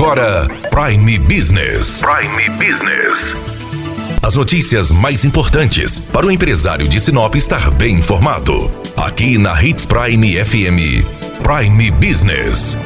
agora Prime Business. Prime Business. As notícias mais importantes para o empresário de Sinop estar bem informado. Aqui na Hits Prime FM. Prime Business.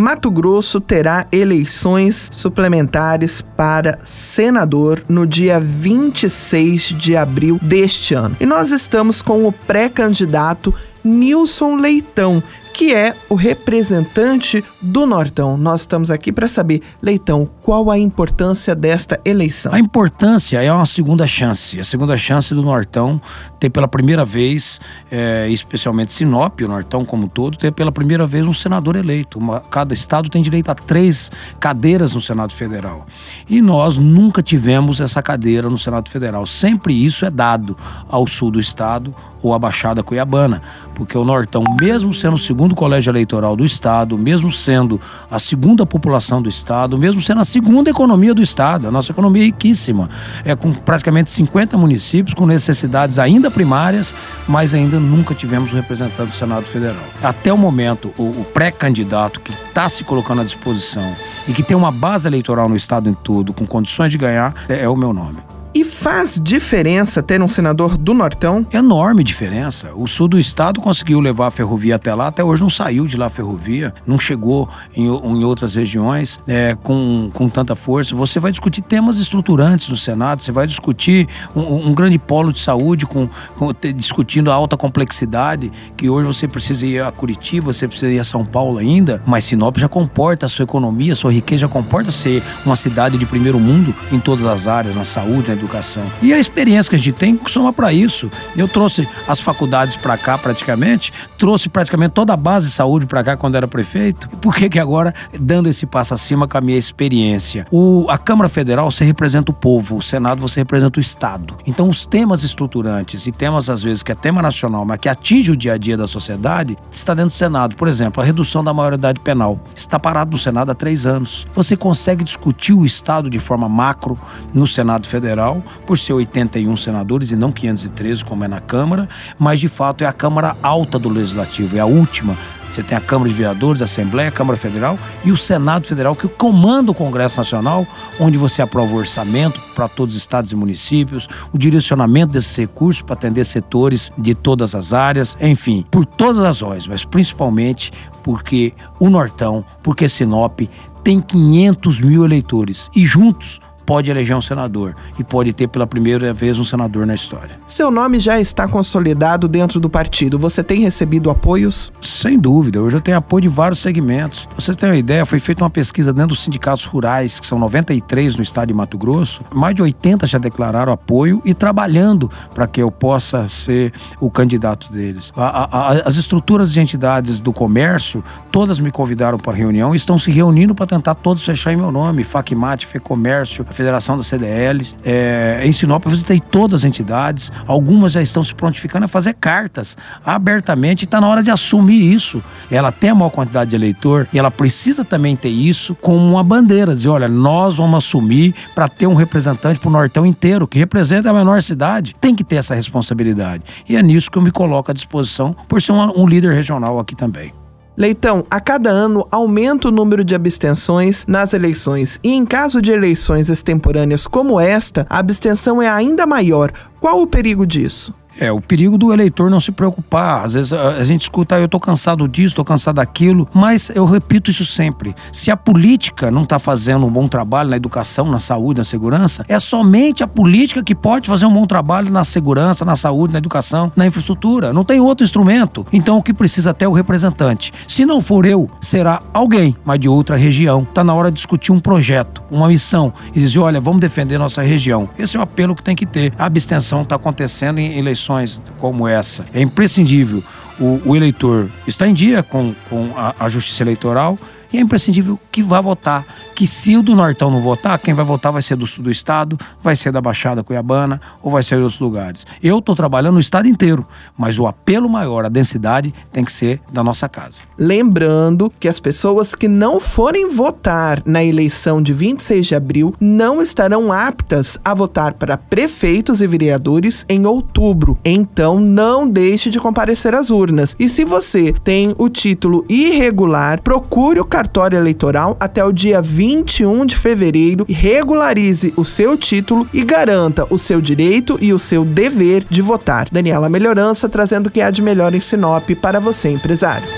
Mato Grosso terá eleições suplementares para senador no dia 26 de abril deste ano. E nós estamos com o pré-candidato Nilson Leitão, que é o representante do Nortão. Nós estamos aqui para saber, Leitão, qual a importância desta eleição? A importância é uma segunda chance. A segunda chance do Nortão ter pela primeira vez, é, especialmente Sinop, o Nortão como todo, ter pela primeira vez um senador eleito. Uma, cada estado tem direito a três cadeiras no Senado Federal. E nós nunca tivemos essa cadeira no Senado Federal. Sempre isso é dado ao sul do estado ou à Baixada Cuiabana, porque o Nortão, mesmo sendo o segundo colégio eleitoral do estado, mesmo sendo a segunda população do estado, mesmo sendo a segunda economia do estado, a nossa economia é riquíssima, é com praticamente 50 municípios com necessidades ainda primárias, mas ainda nunca tivemos um representante do Senado Federal. Até o momento, o, o pré-candidato que está se colocando à disposição e que tem uma base eleitoral no estado em todo, com condições de ganhar, é, é o meu nome. E faz diferença ter um senador do Nortão? Enorme diferença. O sul do estado conseguiu levar a ferrovia até lá, até hoje não saiu de lá a ferrovia, não chegou em, em outras regiões é, com, com tanta força. Você vai discutir temas estruturantes no Senado, você vai discutir um, um grande polo de saúde com, com, discutindo a alta complexidade, que hoje você precisa ir a Curitiba, você precisa ir a São Paulo ainda, mas Sinop já comporta a sua economia, a sua riqueza já comporta ser uma cidade de primeiro mundo em todas as áreas, na saúde, na educação. E a experiência que a gente tem soma para isso. Eu trouxe as faculdades para cá praticamente, trouxe praticamente toda a base de saúde para cá quando era prefeito. E por que que agora, dando esse passo acima com a minha experiência? O, a Câmara Federal você representa o povo, o Senado você representa o Estado. Então os temas estruturantes e temas às vezes que é tema nacional, mas que atinge o dia a dia da sociedade, está dentro do Senado. Por exemplo, a redução da maioridade penal. Está parado no Senado há três anos. Você consegue discutir o Estado de forma macro no Senado Federal, por ser 81 senadores e não 513 como é na Câmara, mas de fato é a Câmara alta do Legislativo, é a última. Você tem a Câmara de Vereadores, a Assembleia, a Câmara Federal e o Senado Federal, que comanda o Congresso Nacional, onde você aprova o orçamento para todos os estados e municípios, o direcionamento desses recursos para atender setores de todas as áreas, enfim, por todas as razões, mas principalmente porque o Nortão, porque Sinop tem 500 mil eleitores e juntos pode eleger um senador e pode ter pela primeira vez um senador na história. Seu nome já está consolidado dentro do partido. Você tem recebido apoios? Sem dúvida. Hoje eu tenho apoio de vários segmentos. Pra você tem uma ideia, foi feita uma pesquisa dentro dos sindicatos rurais, que são 93 no estado de Mato Grosso. Mais de 80 já declararam apoio e trabalhando para que eu possa ser o candidato deles. A, a, as estruturas de entidades do comércio, todas me convidaram para reunião e estão se reunindo para tentar todos fechar em meu nome. Facmate, Fecomércio, Federação das CDLs. É, em Sinop eu visitei todas as entidades, algumas já estão se prontificando a fazer cartas abertamente está na hora de assumir isso. Ela tem a maior quantidade de eleitor e ela precisa também ter isso como uma bandeira, dizer, olha, nós vamos assumir para ter um representante para o Nortão inteiro, que representa a menor cidade. Tem que ter essa responsabilidade. E é nisso que eu me coloco à disposição por ser um, um líder regional aqui também. Leitão, a cada ano aumenta o número de abstenções nas eleições e, em caso de eleições extemporâneas como esta, a abstenção é ainda maior. Qual o perigo disso? É, o perigo do eleitor não se preocupar. Às vezes a, gente escuta, ah, eu tô cansado disso, tô cansado daquilo, mas eu repito isso sempre. Se a política não tá fazendo um bom trabalho na educação, na saúde, na segurança, é somente a política que pode fazer um bom trabalho na segurança, na saúde, na educação, na infraestrutura. Não tem outro instrumento. Então o que precisa até o representante. Se não for eu, será alguém, mas de outra região. Tá na hora de discutir um projeto, uma missão e dizer, olha, vamos defender nossa região. Esse é o apelo que tem que ter. A abstenção está acontecendo em eleições como essa. É imprescindível o, o eleitor estar em dia com, com a, a justiça eleitoral E é imprescindível que vá votar. Que se o do Nortão não votar, quem vai votar vai ser do sul do estado, vai ser da Baixada Cuiabana ou vai ser de outros lugares. Eu estou trabalhando no estado inteiro, mas o apelo maior, a densidade, tem que ser da nossa casa. Lembrando que as pessoas que não forem votar na eleição de 26 de abril não estarão aptas a votar para prefeitos e vereadores em outubro. Então não deixe de comparecer às urnas. E se você tem o título irregular, procure o cartório eleitoral até o dia 21 de fevereiro e regularize o seu título e garanta o seu direito e o seu dever de votar. Daniela Melhorança trazendo o que há de melhor em Sinop para você, empresário.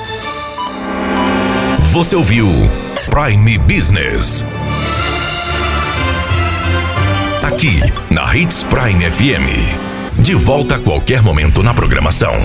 Você ouviu Prime Business. Aqui, na Hits Prime FM. De volta a qualquer momento na programação.